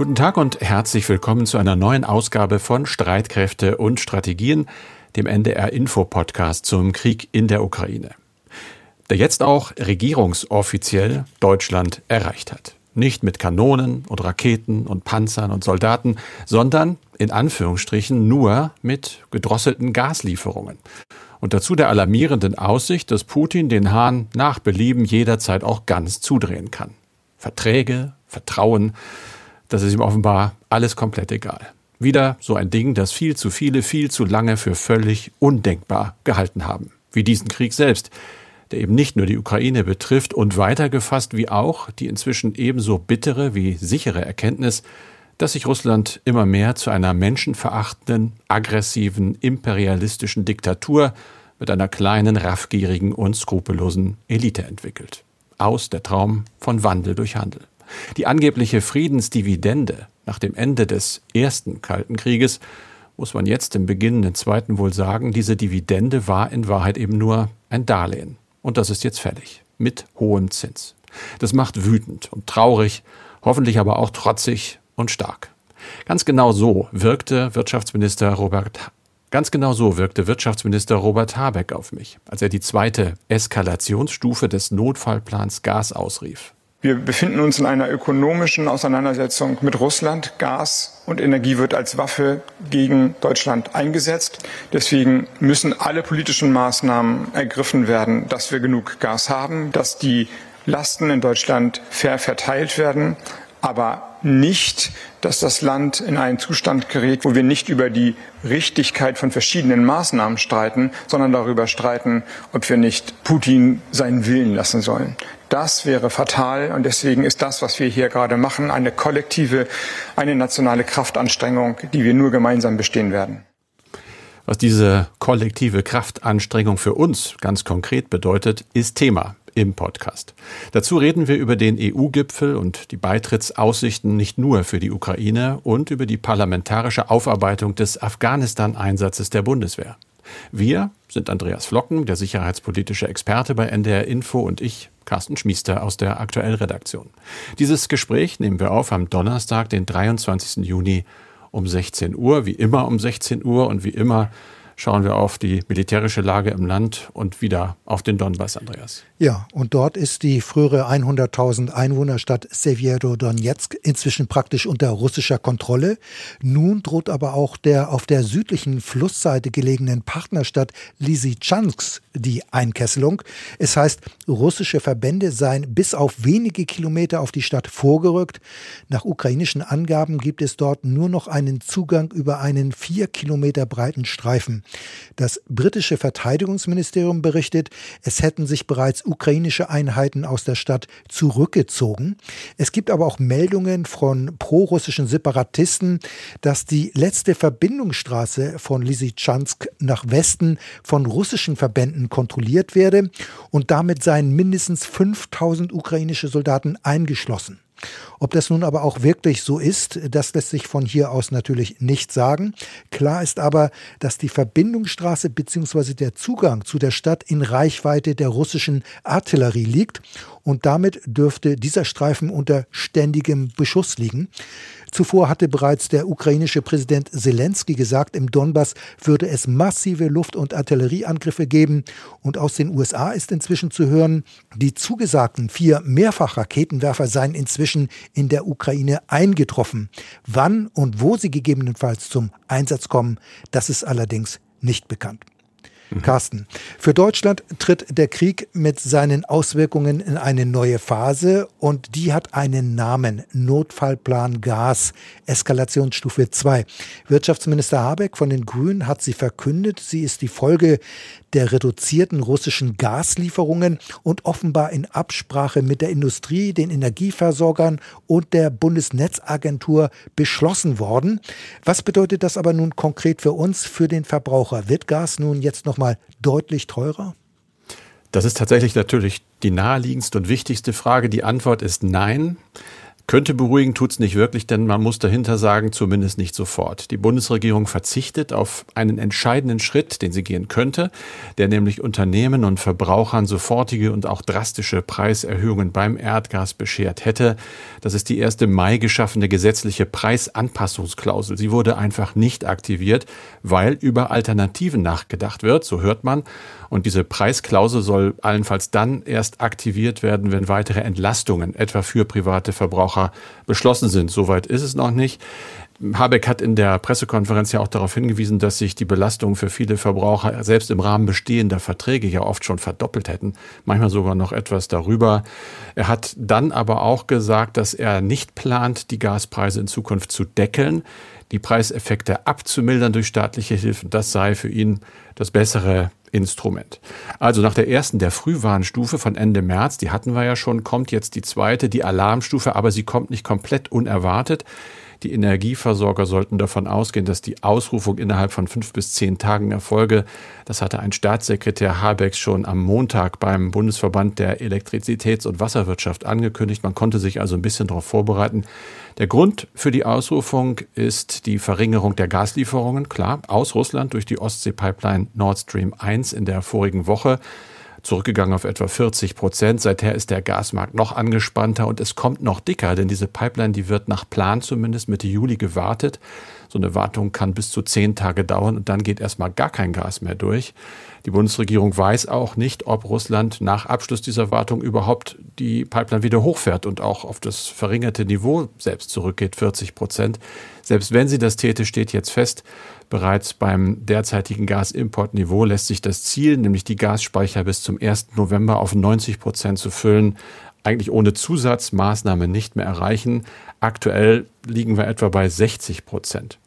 Guten Tag und herzlich willkommen zu einer neuen Ausgabe von Streitkräfte und Strategien, dem NDR Info Podcast zum Krieg in der Ukraine. Der jetzt auch regierungsoffiziell Deutschland erreicht hat. Nicht mit Kanonen und Raketen und Panzern und Soldaten, sondern in Anführungsstrichen nur mit gedrosselten Gaslieferungen. Und dazu der alarmierenden Aussicht, dass Putin den Hahn nach Belieben jederzeit auch ganz zudrehen kann. Verträge, Vertrauen, das ist ihm offenbar alles komplett egal. Wieder so ein Ding, das viel zu viele viel zu lange für völlig undenkbar gehalten haben. Wie diesen Krieg selbst, der eben nicht nur die Ukraine betrifft und weitergefasst wie auch die inzwischen ebenso bittere wie sichere Erkenntnis, dass sich Russland immer mehr zu einer menschenverachtenden, aggressiven, imperialistischen Diktatur mit einer kleinen, raffgierigen und skrupellosen Elite entwickelt. Aus der Traum von Wandel durch Handel. Die angebliche Friedensdividende nach dem Ende des ersten Kalten Krieges muss man jetzt im beginnenden zweiten wohl sagen, diese Dividende war in Wahrheit eben nur ein Darlehen. Und das ist jetzt fertig. Mit hohem Zins. Das macht wütend und traurig, hoffentlich aber auch trotzig und stark. Ganz genau so wirkte Wirtschaftsminister Robert Ganz genau so wirkte Wirtschaftsminister Robert Habeck auf mich, als er die zweite Eskalationsstufe des Notfallplans Gas ausrief. Wir befinden uns in einer ökonomischen Auseinandersetzung mit Russland. Gas und Energie wird als Waffe gegen Deutschland eingesetzt. Deswegen müssen alle politischen Maßnahmen ergriffen werden, dass wir genug Gas haben, dass die Lasten in Deutschland fair verteilt werden, aber nicht, dass das Land in einen Zustand gerät, wo wir nicht über die Richtigkeit von verschiedenen Maßnahmen streiten, sondern darüber streiten, ob wir nicht Putin seinen Willen lassen sollen. Das wäre fatal und deswegen ist das, was wir hier gerade machen, eine kollektive, eine nationale Kraftanstrengung, die wir nur gemeinsam bestehen werden. Was diese kollektive Kraftanstrengung für uns ganz konkret bedeutet, ist Thema im Podcast. Dazu reden wir über den EU-Gipfel und die Beitrittsaussichten nicht nur für die Ukraine und über die parlamentarische Aufarbeitung des Afghanistan-Einsatzes der Bundeswehr. Wir sind Andreas Flocken, der sicherheitspolitische Experte bei NDR Info und ich, Carsten Schmiester aus der Aktuellredaktion. Dieses Gespräch nehmen wir auf am Donnerstag, den 23. Juni um 16 Uhr, wie immer um 16 Uhr und wie immer schauen wir auf die militärische Lage im Land und wieder auf den Donbass, Andreas. Ja, und dort ist die frühere 100.000 Einwohnerstadt Severo-Donetsk inzwischen praktisch unter russischer Kontrolle. Nun droht aber auch der auf der südlichen Flussseite gelegenen Partnerstadt Lysychansk die Einkesselung. Es heißt, russische Verbände seien bis auf wenige Kilometer auf die Stadt vorgerückt. Nach ukrainischen Angaben gibt es dort nur noch einen Zugang über einen vier Kilometer breiten Streifen. Das britische Verteidigungsministerium berichtet, es hätten sich bereits ukrainische Einheiten aus der Stadt zurückgezogen. Es gibt aber auch Meldungen von prorussischen Separatisten, dass die letzte Verbindungsstraße von Lysychansk nach Westen von russischen Verbänden kontrolliert werde und damit seien mindestens 5000 ukrainische Soldaten eingeschlossen. Ob das nun aber auch wirklich so ist, das lässt sich von hier aus natürlich nicht sagen. Klar ist aber, dass die Verbindungsstraße bzw. der Zugang zu der Stadt in Reichweite der russischen Artillerie liegt und damit dürfte dieser Streifen unter ständigem Beschuss liegen. Zuvor hatte bereits der ukrainische Präsident Zelensky gesagt, im Donbass würde es massive Luft- und Artillerieangriffe geben. Und aus den USA ist inzwischen zu hören, die zugesagten vier Mehrfachraketenwerfer seien inzwischen in der Ukraine eingetroffen. Wann und wo sie gegebenenfalls zum Einsatz kommen, das ist allerdings nicht bekannt. Mhm. Carsten, für Deutschland tritt der Krieg mit seinen Auswirkungen in eine neue Phase und die hat einen Namen, Notfallplan Gas, Eskalationsstufe 2. Wirtschaftsminister Habeck von den Grünen hat sie verkündet. Sie ist die Folge der reduzierten russischen Gaslieferungen und offenbar in Absprache mit der Industrie, den Energieversorgern und der Bundesnetzagentur beschlossen worden. Was bedeutet das aber nun konkret für uns, für den Verbraucher? Wird Gas nun jetzt nochmal deutlich teurer? Das ist tatsächlich natürlich die naheliegendste und wichtigste Frage. Die Antwort ist nein. Könnte beruhigen, tut's nicht wirklich, denn man muss dahinter sagen, zumindest nicht sofort. Die Bundesregierung verzichtet auf einen entscheidenden Schritt, den sie gehen könnte, der nämlich Unternehmen und Verbrauchern sofortige und auch drastische Preiserhöhungen beim Erdgas beschert hätte. Das ist die erste Mai geschaffene gesetzliche Preisanpassungsklausel. Sie wurde einfach nicht aktiviert, weil über Alternativen nachgedacht wird, so hört man. Und diese Preisklausel soll allenfalls dann erst aktiviert werden, wenn weitere Entlastungen, etwa für private Verbraucher, beschlossen sind. Soweit ist es noch nicht. Habeck hat in der Pressekonferenz ja auch darauf hingewiesen, dass sich die Belastungen für viele Verbraucher selbst im Rahmen bestehender Verträge ja oft schon verdoppelt hätten, manchmal sogar noch etwas darüber. Er hat dann aber auch gesagt, dass er nicht plant, die Gaspreise in Zukunft zu deckeln, die Preiseffekte abzumildern durch staatliche Hilfen. Das sei für ihn das bessere Instrument. Also nach der ersten, der Frühwarnstufe von Ende März, die hatten wir ja schon, kommt jetzt die zweite, die Alarmstufe, aber sie kommt nicht komplett unerwartet. Die Energieversorger sollten davon ausgehen, dass die Ausrufung innerhalb von fünf bis zehn Tagen erfolge. Das hatte ein Staatssekretär Habeck schon am Montag beim Bundesverband der Elektrizitäts- und Wasserwirtschaft angekündigt. Man konnte sich also ein bisschen darauf vorbereiten. Der Grund für die Ausrufung ist die Verringerung der Gaslieferungen, klar, aus Russland durch die Ostsee-Pipeline Nord Stream 1 in der vorigen Woche zurückgegangen auf etwa 40 Prozent. Seither ist der Gasmarkt noch angespannter und es kommt noch dicker, denn diese Pipeline, die wird nach Plan zumindest Mitte Juli gewartet. So eine Wartung kann bis zu zehn Tage dauern und dann geht erstmal gar kein Gas mehr durch. Die Bundesregierung weiß auch nicht, ob Russland nach Abschluss dieser Wartung überhaupt die Pipeline wieder hochfährt und auch auf das verringerte Niveau selbst zurückgeht, 40 Prozent. Selbst wenn sie das täte, steht jetzt fest, bereits beim derzeitigen Gasimportniveau lässt sich das Ziel, nämlich die Gasspeicher bis zum 1. November auf 90 Prozent zu füllen, eigentlich ohne Zusatzmaßnahme nicht mehr erreichen. Aktuell liegen wir etwa bei 60 Prozent.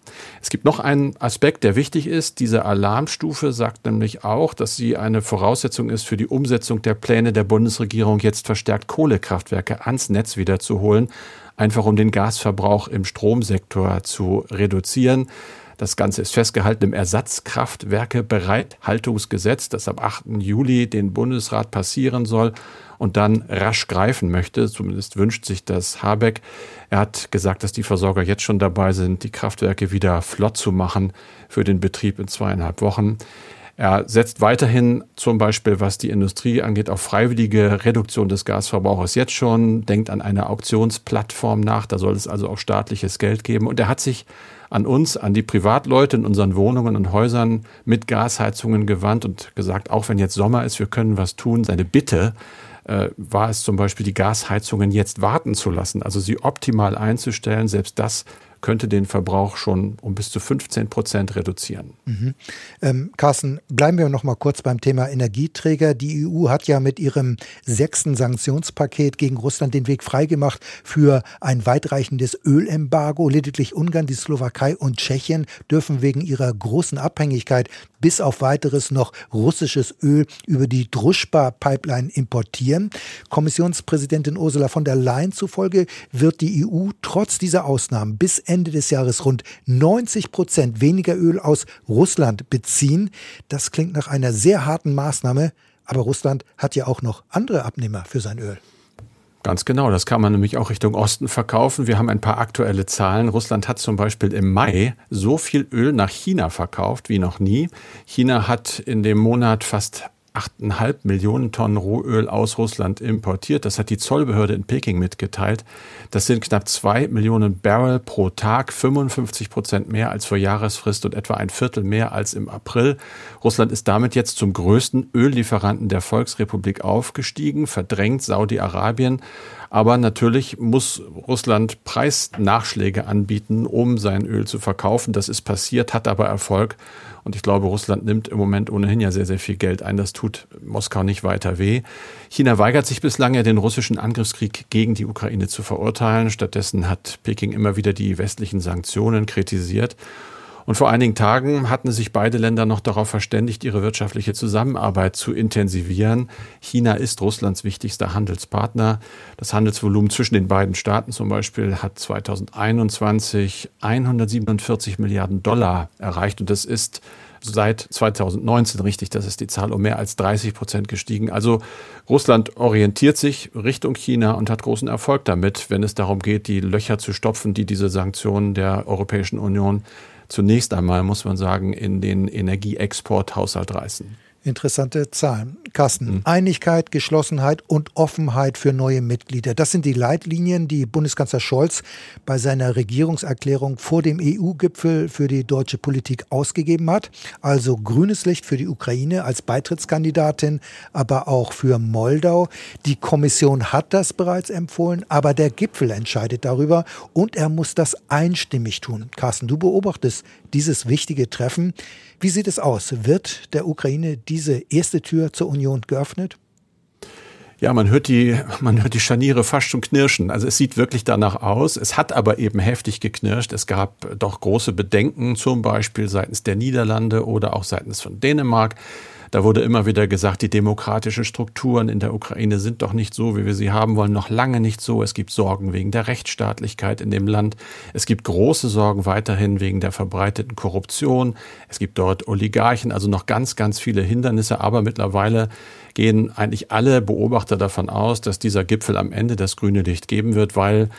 Es gibt noch einen Aspekt, der wichtig ist. Diese Alarmstufe sagt nämlich auch, dass sie eine Voraussetzung ist für die Umsetzung der Pläne der Bundesregierung, jetzt verstärkt Kohlekraftwerke ans Netz wiederzuholen, einfach um den Gasverbrauch im Stromsektor zu reduzieren. Das Ganze ist festgehalten im Ersatzkraftwerke-Bereithaltungsgesetz, das am 8. Juli den Bundesrat passieren soll und dann rasch greifen möchte. Zumindest wünscht sich das Habeck. Er hat gesagt, dass die Versorger jetzt schon dabei sind, die Kraftwerke wieder flott zu machen für den Betrieb in zweieinhalb Wochen. Er setzt weiterhin zum Beispiel, was die Industrie angeht, auf freiwillige Reduktion des Gasverbrauchs jetzt schon, denkt an eine Auktionsplattform nach, da soll es also auch staatliches Geld geben. Und er hat sich an uns, an die Privatleute in unseren Wohnungen und Häusern mit Gasheizungen gewandt und gesagt, auch wenn jetzt Sommer ist, wir können was tun. Seine Bitte äh, war es zum Beispiel, die Gasheizungen jetzt warten zu lassen, also sie optimal einzustellen. Selbst das könnte den Verbrauch schon um bis zu 15 Prozent reduzieren. Mhm. Ähm, Carsten, bleiben wir noch mal kurz beim Thema Energieträger. Die EU hat ja mit ihrem sechsten Sanktionspaket gegen Russland den Weg freigemacht für ein weitreichendes Ölembargo. Lediglich Ungarn, die Slowakei und Tschechien dürfen wegen ihrer großen Abhängigkeit bis auf weiteres noch russisches Öl über die Druschba-Pipeline importieren. Kommissionspräsidentin Ursula von der Leyen zufolge wird die EU trotz dieser Ausnahmen bis Ende des Jahres rund 90 Prozent weniger Öl aus Russland beziehen. Das klingt nach einer sehr harten Maßnahme, aber Russland hat ja auch noch andere Abnehmer für sein Öl. Ganz genau, das kann man nämlich auch Richtung Osten verkaufen. Wir haben ein paar aktuelle Zahlen. Russland hat zum Beispiel im Mai so viel Öl nach China verkauft wie noch nie. China hat in dem Monat fast 8,5 Millionen Tonnen Rohöl aus Russland importiert. Das hat die Zollbehörde in Peking mitgeteilt. Das sind knapp zwei Millionen Barrel pro Tag, 55 Prozent mehr als vor Jahresfrist und etwa ein Viertel mehr als im April. Russland ist damit jetzt zum größten Öllieferanten der Volksrepublik aufgestiegen, verdrängt Saudi-Arabien. Aber natürlich muss Russland Preisnachschläge anbieten, um sein Öl zu verkaufen. Das ist passiert, hat aber Erfolg. Und ich glaube, Russland nimmt im Moment ohnehin ja sehr, sehr viel Geld ein. Das tut Moskau nicht weiter weh. China weigert sich bislang ja, den russischen Angriffskrieg gegen die Ukraine zu verurteilen. Stattdessen hat Peking immer wieder die westlichen Sanktionen kritisiert. Und vor einigen Tagen hatten sich beide Länder noch darauf verständigt, ihre wirtschaftliche Zusammenarbeit zu intensivieren. China ist Russlands wichtigster Handelspartner. Das Handelsvolumen zwischen den beiden Staaten zum Beispiel hat 2021 147 Milliarden Dollar erreicht. Und das ist seit 2019 richtig, das ist die Zahl um mehr als 30 Prozent gestiegen. Also Russland orientiert sich Richtung China und hat großen Erfolg damit, wenn es darum geht, die Löcher zu stopfen, die diese Sanktionen der Europäischen Union zunächst einmal, muss man sagen, in den Energieexporthaushalt reißen. Interessante Zahlen. Carsten, mhm. Einigkeit, Geschlossenheit und Offenheit für neue Mitglieder. Das sind die Leitlinien, die Bundeskanzler Scholz bei seiner Regierungserklärung vor dem EU-Gipfel für die deutsche Politik ausgegeben hat. Also grünes Licht für die Ukraine als Beitrittskandidatin, aber auch für Moldau. Die Kommission hat das bereits empfohlen, aber der Gipfel entscheidet darüber und er muss das einstimmig tun. Carsten, du beobachtest dieses wichtige Treffen. Wie sieht es aus? Wird der Ukraine diese erste Tür zur Union geöffnet? Ja, man hört die, man hört die Scharniere fast schon knirschen. Also es sieht wirklich danach aus. Es hat aber eben heftig geknirscht. Es gab doch große Bedenken, zum Beispiel seitens der Niederlande oder auch seitens von Dänemark. Da wurde immer wieder gesagt, die demokratischen Strukturen in der Ukraine sind doch nicht so, wie wir sie haben wollen, noch lange nicht so. Es gibt Sorgen wegen der Rechtsstaatlichkeit in dem Land. Es gibt große Sorgen weiterhin wegen der verbreiteten Korruption. Es gibt dort Oligarchen, also noch ganz, ganz viele Hindernisse. Aber mittlerweile gehen eigentlich alle Beobachter davon aus, dass dieser Gipfel am Ende das grüne Licht geben wird, weil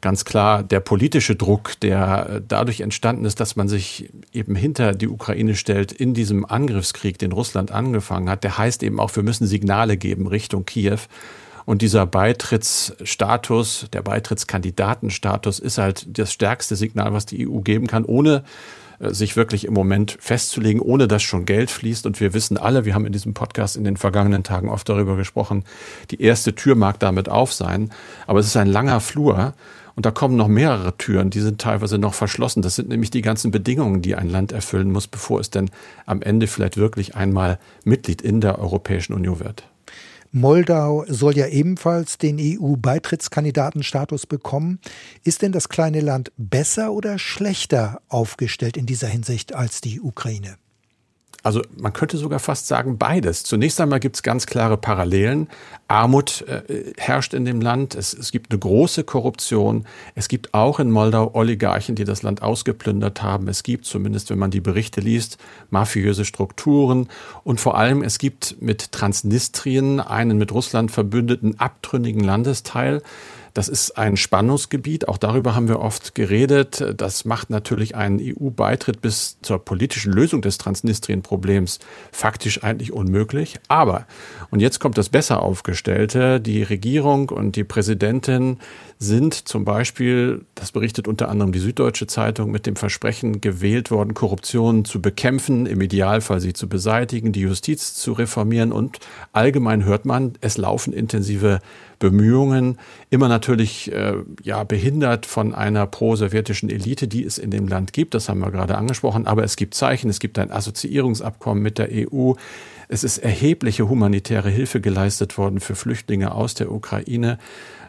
ganz klar der politische Druck, der äh, dadurch entstanden ist, dass man sich eben hinter die Ukraine stellt in diesem Angriffskrieg, den Russland angefangen hat, der heißt eben auch, wir müssen Signale geben Richtung Kiew. Und dieser Beitrittsstatus, der Beitrittskandidatenstatus ist halt das stärkste Signal, was die EU geben kann, ohne äh, sich wirklich im Moment festzulegen, ohne dass schon Geld fließt. Und wir wissen alle, wir haben in diesem Podcast in den vergangenen Tagen oft darüber gesprochen, die erste Tür mag damit auf sein, aber es ist ein langer Flur. Und da kommen noch mehrere Türen, die sind teilweise noch verschlossen. Das sind nämlich die ganzen Bedingungen, die ein Land erfüllen muss, bevor es denn am Ende vielleicht wirklich einmal Mitglied in der Europäischen Union wird. Moldau soll ja ebenfalls den EU-Beitrittskandidatenstatus bekommen. Ist denn das kleine Land besser oder schlechter aufgestellt in dieser Hinsicht als die Ukraine? Also man könnte sogar fast sagen beides. Zunächst einmal gibt es ganz klare Parallelen. Armut äh, herrscht in dem Land. Es, es gibt eine große Korruption. Es gibt auch in Moldau Oligarchen, die das Land ausgeplündert haben. Es gibt, zumindest wenn man die Berichte liest, mafiöse Strukturen. Und vor allem, es gibt mit Transnistrien einen mit Russland verbündeten abtrünnigen Landesteil, das ist ein Spannungsgebiet, auch darüber haben wir oft geredet. Das macht natürlich einen EU-Beitritt bis zur politischen Lösung des Transnistrien-Problems faktisch eigentlich unmöglich. Aber, und jetzt kommt das besser aufgestellte, die Regierung und die Präsidentin sind zum Beispiel, das berichtet unter anderem die Süddeutsche Zeitung, mit dem Versprechen gewählt worden, Korruption zu bekämpfen, im Idealfall sie zu beseitigen, die Justiz zu reformieren und allgemein hört man, es laufen intensive Bemühungen, immer natürlich äh, ja behindert von einer pro-sowjetischen Elite, die es in dem Land gibt. Das haben wir gerade angesprochen. Aber es gibt Zeichen. Es gibt ein Assoziierungsabkommen mit der EU. Es ist erhebliche humanitäre Hilfe geleistet worden für Flüchtlinge aus der Ukraine.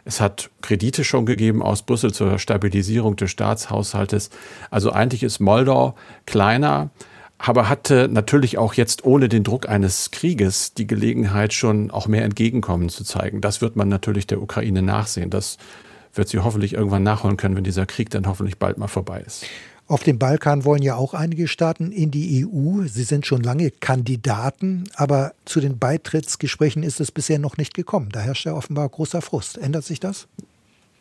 Es hat Kredite schon gegeben aus Brüssel zur Stabilisierung des Staatshaushaltes. Also eigentlich ist Moldau kleiner, aber hatte natürlich auch jetzt ohne den Druck eines Krieges die Gelegenheit, schon auch mehr Entgegenkommen zu zeigen. Das wird man natürlich der Ukraine nachsehen. Das wird sie hoffentlich irgendwann nachholen können, wenn dieser Krieg dann hoffentlich bald mal vorbei ist. Auf dem Balkan wollen ja auch einige Staaten in die EU. Sie sind schon lange Kandidaten, aber zu den Beitrittsgesprächen ist es bisher noch nicht gekommen. Da herrscht ja offenbar großer Frust. Ändert sich das?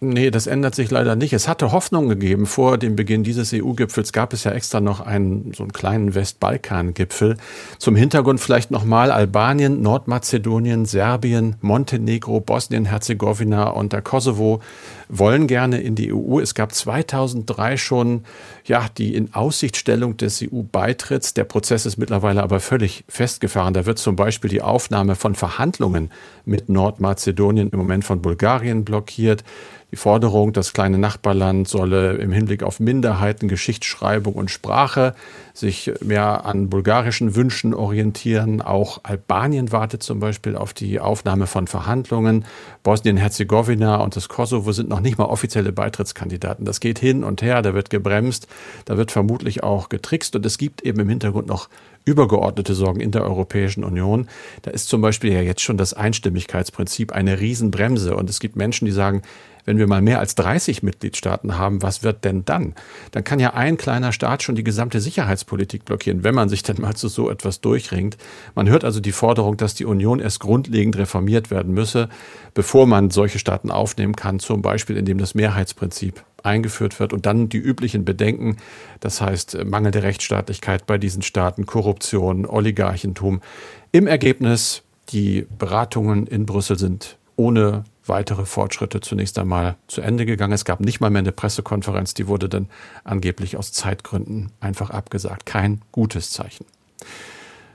Nee, das ändert sich leider nicht. Es hatte Hoffnung gegeben. Vor dem Beginn dieses EU-Gipfels gab es ja extra noch einen, so einen kleinen Westbalkan-Gipfel. Zum Hintergrund vielleicht nochmal Albanien, Nordmazedonien, Serbien, Montenegro, Bosnien-Herzegowina und der Kosovo wollen gerne in die EU. Es gab 2003 schon, ja, die in Aussichtstellung des EU-Beitritts. Der Prozess ist mittlerweile aber völlig festgefahren. Da wird zum Beispiel die Aufnahme von Verhandlungen mit Nordmazedonien im Moment von Bulgarien blockiert. Die Forderung, das kleine Nachbarland solle im Hinblick auf Minderheiten, Geschichtsschreibung und Sprache sich mehr an bulgarischen Wünschen orientieren. Auch Albanien wartet zum Beispiel auf die Aufnahme von Verhandlungen. Bosnien-Herzegowina und das Kosovo sind noch nicht mal offizielle Beitrittskandidaten. Das geht hin und her, da wird gebremst, da wird vermutlich auch getrickst und es gibt eben im Hintergrund noch übergeordnete Sorgen in der Europäischen Union. Da ist zum Beispiel ja jetzt schon das Einstimmigkeitsprinzip eine Riesenbremse. Und es gibt Menschen, die sagen, wenn wir mal mehr als 30 Mitgliedstaaten haben, was wird denn dann? Dann kann ja ein kleiner Staat schon die gesamte Sicherheitspolitik blockieren, wenn man sich denn mal zu so etwas durchringt. Man hört also die Forderung, dass die Union erst grundlegend reformiert werden müsse, bevor man solche Staaten aufnehmen kann, zum Beispiel indem das Mehrheitsprinzip eingeführt wird und dann die üblichen Bedenken, das heißt mangelnde Rechtsstaatlichkeit bei diesen Staaten, Korruption, Oligarchentum. Im Ergebnis, die Beratungen in Brüssel sind ohne weitere Fortschritte zunächst einmal zu Ende gegangen. Es gab nicht mal mehr eine Pressekonferenz, die wurde dann angeblich aus Zeitgründen einfach abgesagt. Kein gutes Zeichen.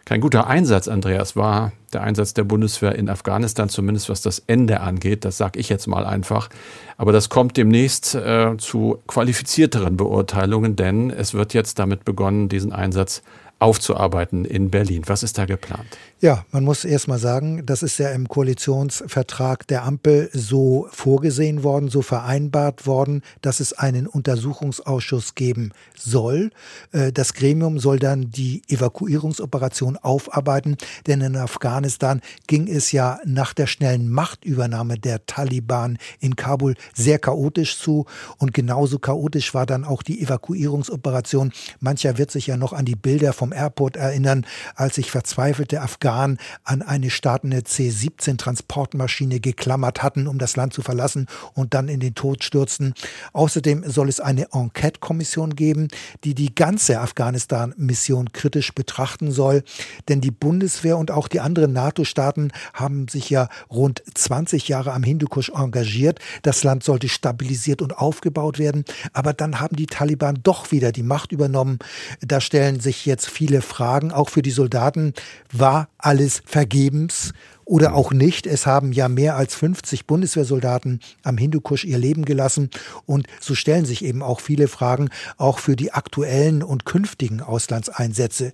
Kein guter Einsatz, Andreas, war der Einsatz der Bundeswehr in Afghanistan, zumindest was das Ende angeht. Das sage ich jetzt mal einfach. Aber das kommt demnächst äh, zu qualifizierteren Beurteilungen, denn es wird jetzt damit begonnen, diesen Einsatz aufzuarbeiten in Berlin. Was ist da geplant? Ja, man muss erst mal sagen, das ist ja im Koalitionsvertrag der Ampel so vorgesehen worden, so vereinbart worden, dass es einen Untersuchungsausschuss geben soll. Äh, das Gremium soll dann die Evakuierungsoperation aufarbeiten, denn in Afghanistan ging es ja nach der schnellen Machtübernahme der Taliban in Kabul sehr chaotisch zu und genauso chaotisch war dann auch die Evakuierungsoperation. Mancher wird sich ja noch an die Bilder vom Airport erinnern, als sich verzweifelte Afghanen an eine startende C-17-Transportmaschine geklammert hatten, um das Land zu verlassen und dann in den Tod stürzten. Außerdem soll es eine Enquete-Kommission geben, die die ganze Afghanistan-Mission kritisch betrachten soll. Denn die Bundeswehr und auch die anderen NATO-Staaten haben sich ja rund 20 Jahre am Hindukusch engagiert. Das Land sollte stabilisiert und aufgebaut werden. Aber dann haben die Taliban doch wieder die Macht übernommen. Da stellen sich jetzt viele Fragen, auch für die Soldaten. War alles vergebens oder auch nicht. Es haben ja mehr als 50 Bundeswehrsoldaten am Hindukusch ihr Leben gelassen und so stellen sich eben auch viele Fragen auch für die aktuellen und künftigen Auslandseinsätze.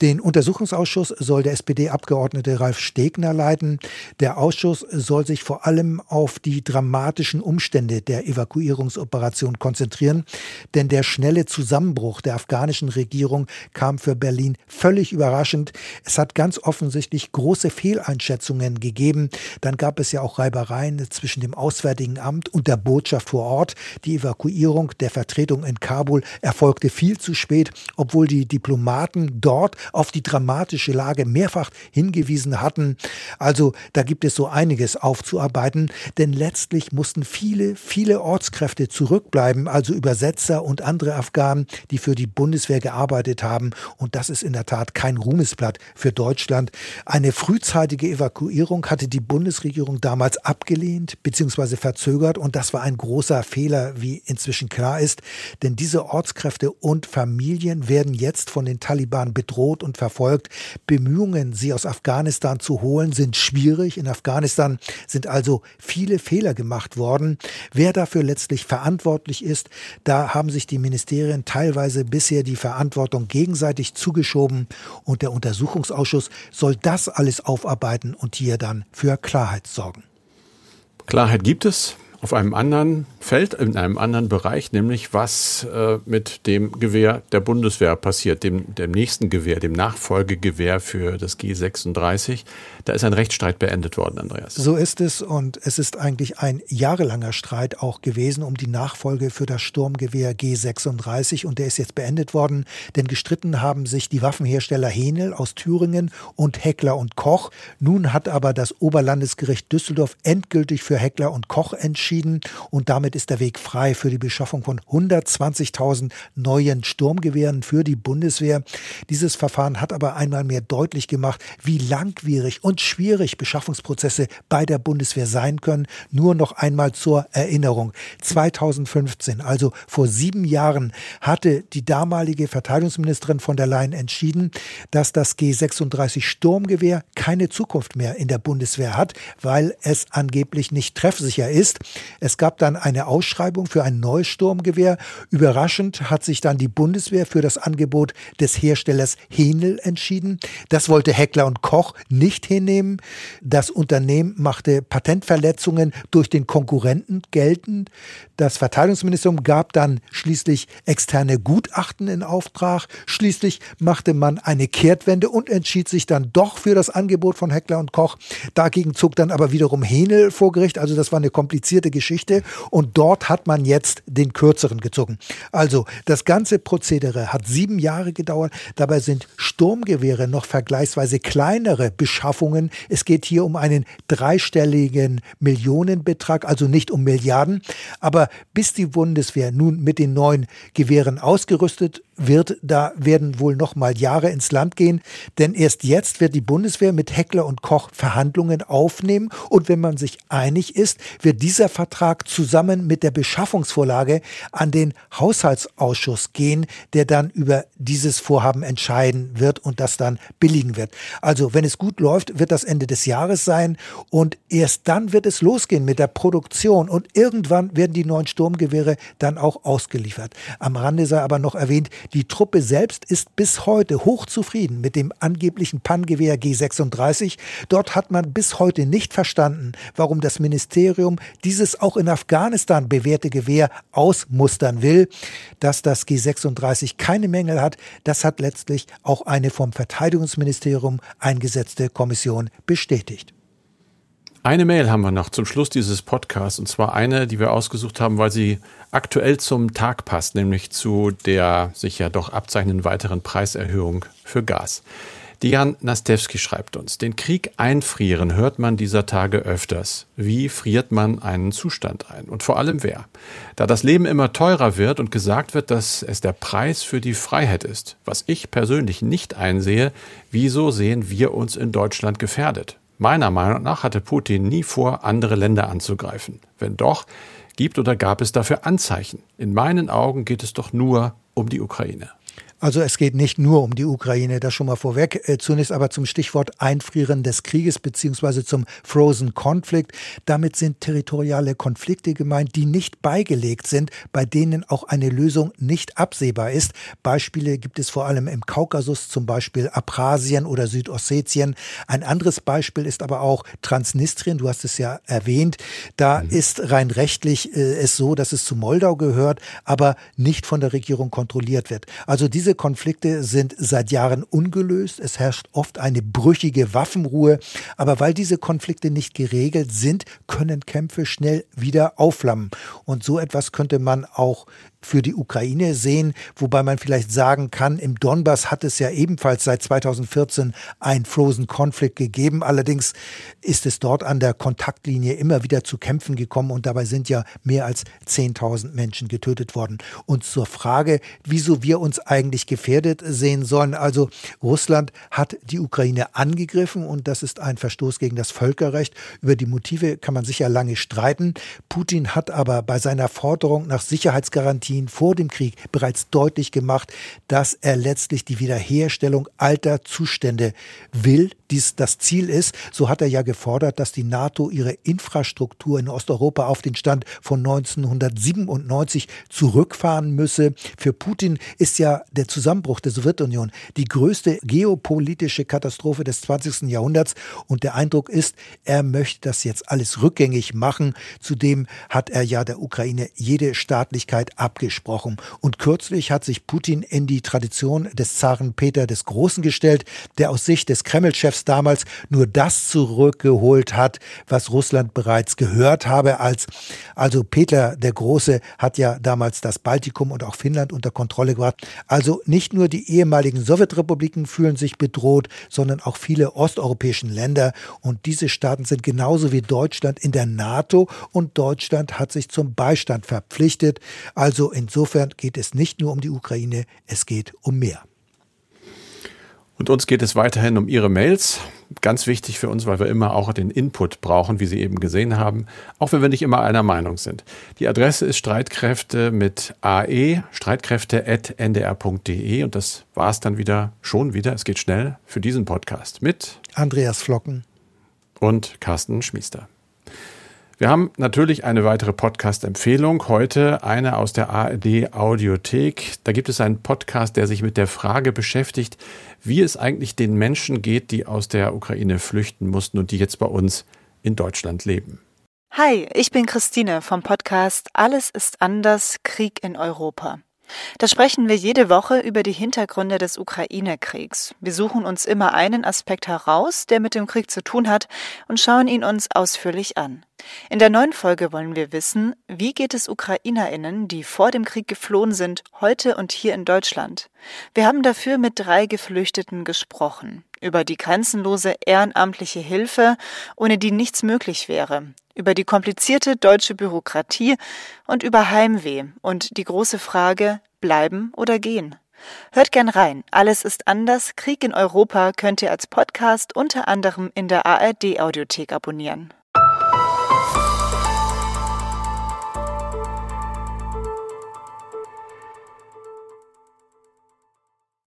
Den Untersuchungsausschuss soll der SPD-Abgeordnete Ralf Stegner leiten. Der Ausschuss soll sich vor allem auf die dramatischen Umstände der Evakuierungsoperation konzentrieren, denn der schnelle Zusammenbruch der afghanischen Regierung kam für Berlin völlig überraschend. Es hat ganz offensichtlich große Fehleinschätzungen Einschätzungen gegeben. Dann gab es ja auch Reibereien zwischen dem Auswärtigen Amt und der Botschaft vor Ort. Die Evakuierung der Vertretung in Kabul erfolgte viel zu spät, obwohl die Diplomaten dort auf die dramatische Lage mehrfach hingewiesen hatten. Also da gibt es so einiges aufzuarbeiten, denn letztlich mussten viele, viele Ortskräfte zurückbleiben, also Übersetzer und andere Afghanen, die für die Bundeswehr gearbeitet haben. Und das ist in der Tat kein Ruhmesblatt für Deutschland. Eine frühzeitige Evakuierung Evakuierung hatte die Bundesregierung damals abgelehnt bzw. verzögert und das war ein großer Fehler, wie inzwischen klar ist, denn diese Ortskräfte und Familien werden jetzt von den Taliban bedroht und verfolgt. Bemühungen, sie aus Afghanistan zu holen, sind schwierig. In Afghanistan sind also viele Fehler gemacht worden. Wer dafür letztlich verantwortlich ist, da haben sich die Ministerien teilweise bisher die Verantwortung gegenseitig zugeschoben und der Untersuchungsausschuss soll das alles aufarbeiten und hier dann für Klarheit sorgen. Klarheit gibt es auf einem anderen Feld, in einem anderen Bereich, nämlich was äh, mit dem Gewehr der Bundeswehr passiert, dem, dem nächsten Gewehr, dem Nachfolgegewehr für das G36. Da ist ein Rechtsstreit beendet worden, Andreas. So ist es und es ist eigentlich ein jahrelanger Streit auch gewesen um die Nachfolge für das Sturmgewehr G36 und der ist jetzt beendet worden, denn gestritten haben sich die Waffenhersteller Henel aus Thüringen und Heckler und Koch. Nun hat aber das Oberlandesgericht Düsseldorf endgültig für Heckler und Koch entschieden verabschieden und damit ist der Weg frei für die Beschaffung von 120.000 neuen Sturmgewehren für die Bundeswehr. Dieses Verfahren hat aber einmal mehr deutlich gemacht, wie langwierig und schwierig Beschaffungsprozesse bei der Bundeswehr sein können. Nur noch einmal zur Erinnerung. 2015, also vor sieben Jahren, hatte die damalige Verteidigungsministerin von der Leyen entschieden, dass das G36 Sturmgewehr keine Zukunft mehr in der Bundeswehr hat, weil es angeblich nicht treffsicher ist. Es gab dann eine Ausschreibung für ein neues Sturmgewehr. Überraschend hat sich dann die Bundeswehr für das Angebot des Herstellers Henel entschieden. Das wollte Heckler und Koch nicht hinnehmen. Das Unternehmen machte Patentverletzungen durch den Konkurrenten geltend. Das Verteidigungsministerium gab dann schließlich externe Gutachten in Auftrag. Schließlich machte man eine Kehrtwende und entschied sich dann doch für das Angebot von Heckler und Koch. Dagegen zog dann aber wiederum Henel vor Gericht. Also das war eine komplizierte Geschichte. Und dort hat man jetzt den kürzeren gezogen. Also das ganze Prozedere hat sieben Jahre gedauert. Dabei sind Sturmgewehre noch vergleichsweise kleinere Beschaffungen. Es geht hier um einen dreistelligen Millionenbetrag, also nicht um Milliarden. Aber bis die Bundeswehr nun mit den neuen Gewehren ausgerüstet wird, da werden wohl noch mal Jahre ins Land gehen, denn erst jetzt wird die Bundeswehr mit Heckler und Koch Verhandlungen aufnehmen und wenn man sich einig ist, wird dieser Vertrag zusammen mit der Beschaffungsvorlage an den Haushaltsausschuss gehen, der dann über dieses Vorhaben entscheiden wird und das dann billigen wird. Also, wenn es gut läuft, wird das Ende des Jahres sein und erst dann wird es losgehen mit der Produktion und irgendwann werden die neuen Sturmgewehre dann auch ausgeliefert. Am Rande sei aber noch erwähnt, die Truppe selbst ist bis heute hochzufrieden mit dem angeblichen Pangewehr G36. Dort hat man bis heute nicht verstanden, warum das Ministerium dieses auch in Afghanistan bewährte Gewehr ausmustern will. Dass das G36 keine Mängel hat, das hat letztlich auch eine vom Verteidigungsministerium eingesetzte Kommission bestätigt. Eine Mail haben wir noch zum Schluss dieses Podcasts und zwar eine, die wir ausgesucht haben, weil sie aktuell zum Tag passt, nämlich zu der sich ja doch abzeichnenden weiteren Preiserhöhung für Gas. Dian Nastewski schreibt uns, den Krieg einfrieren hört man dieser Tage öfters. Wie friert man einen Zustand ein? Und vor allem wer? Da das Leben immer teurer wird und gesagt wird, dass es der Preis für die Freiheit ist, was ich persönlich nicht einsehe, wieso sehen wir uns in Deutschland gefährdet? Meiner Meinung nach hatte Putin nie vor, andere Länder anzugreifen. Wenn doch, gibt oder gab es dafür Anzeichen. In meinen Augen geht es doch nur um die Ukraine. Also es geht nicht nur um die Ukraine, das schon mal vorweg. Äh, zunächst aber zum Stichwort Einfrieren des Krieges beziehungsweise zum Frozen Conflict. Damit sind territoriale Konflikte gemeint, die nicht beigelegt sind, bei denen auch eine Lösung nicht absehbar ist. Beispiele gibt es vor allem im Kaukasus, zum Beispiel Abchasien oder Südossetien. Ein anderes Beispiel ist aber auch Transnistrien, du hast es ja erwähnt. Da mhm. ist rein rechtlich äh, es so, dass es zu Moldau gehört, aber nicht von der Regierung kontrolliert wird. Also diese diese Konflikte sind seit Jahren ungelöst. Es herrscht oft eine brüchige Waffenruhe. Aber weil diese Konflikte nicht geregelt sind, können Kämpfe schnell wieder aufflammen. Und so etwas könnte man auch für die Ukraine sehen, wobei man vielleicht sagen kann, im Donbass hat es ja ebenfalls seit 2014 ein Frozen Conflict gegeben. Allerdings ist es dort an der Kontaktlinie immer wieder zu Kämpfen gekommen und dabei sind ja mehr als 10.000 Menschen getötet worden. Und zur Frage, wieso wir uns eigentlich gefährdet sehen sollen. Also Russland hat die Ukraine angegriffen und das ist ein Verstoß gegen das Völkerrecht. Über die Motive kann man sicher lange streiten. Putin hat aber bei seiner Forderung nach Sicherheitsgarantien Putin vor dem Krieg bereits deutlich gemacht, dass er letztlich die Wiederherstellung alter Zustände will, dies das Ziel ist. So hat er ja gefordert, dass die NATO ihre Infrastruktur in Osteuropa auf den Stand von 1997 zurückfahren müsse. Für Putin ist ja der Zusammenbruch der Sowjetunion die größte geopolitische Katastrophe des 20. Jahrhunderts und der Eindruck ist, er möchte das jetzt alles rückgängig machen. Zudem hat er ja der Ukraine jede Staatlichkeit abgesprochen. Und kürzlich hat sich Putin in die Tradition des Zaren Peter des Großen gestellt, der aus Sicht des Kreml-Chefs damals nur das zurückgeholt hat, was Russland bereits gehört habe. Als, also Peter der Große hat ja damals das Baltikum und auch Finnland unter Kontrolle gebracht. Also nicht nur die ehemaligen Sowjetrepubliken fühlen sich bedroht, sondern auch viele osteuropäischen Länder. Und diese Staaten sind genauso wie Deutschland in der NATO und Deutschland hat sich zum Beistand verpflichtet. Also insofern geht es nicht nur um die Ukraine, es geht um mehr. Und uns geht es weiterhin um Ihre Mails. Ganz wichtig für uns, weil wir immer auch den Input brauchen, wie Sie eben gesehen haben, auch wenn wir nicht immer einer Meinung sind. Die Adresse ist Streitkräfte mit AE, streitkräfte.ndr.de und das war es dann wieder, schon wieder, es geht schnell, für diesen Podcast mit Andreas Flocken und Carsten Schmiester. Wir haben natürlich eine weitere Podcast-Empfehlung. Heute eine aus der ARD Audiothek. Da gibt es einen Podcast, der sich mit der Frage beschäftigt, wie es eigentlich den Menschen geht, die aus der Ukraine flüchten mussten und die jetzt bei uns in Deutschland leben. Hi, ich bin Christine vom Podcast Alles ist anders, Krieg in Europa. Da sprechen wir jede Woche über die Hintergründe des Ukraine-Kriegs. Wir suchen uns immer einen Aspekt heraus, der mit dem Krieg zu tun hat, und schauen ihn uns ausführlich an. In der neuen Folge wollen wir wissen, wie geht es Ukrainerinnen, die vor dem Krieg geflohen sind, heute und hier in Deutschland. Wir haben dafür mit drei Geflüchteten gesprochen, über die grenzenlose ehrenamtliche Hilfe, ohne die nichts möglich wäre, über die komplizierte deutsche Bürokratie und über Heimweh und die große Frage, bleiben oder gehen. Hört gern rein. Alles ist anders. Krieg in Europa könnt ihr als Podcast unter anderem in der ARD Audiothek abonnieren.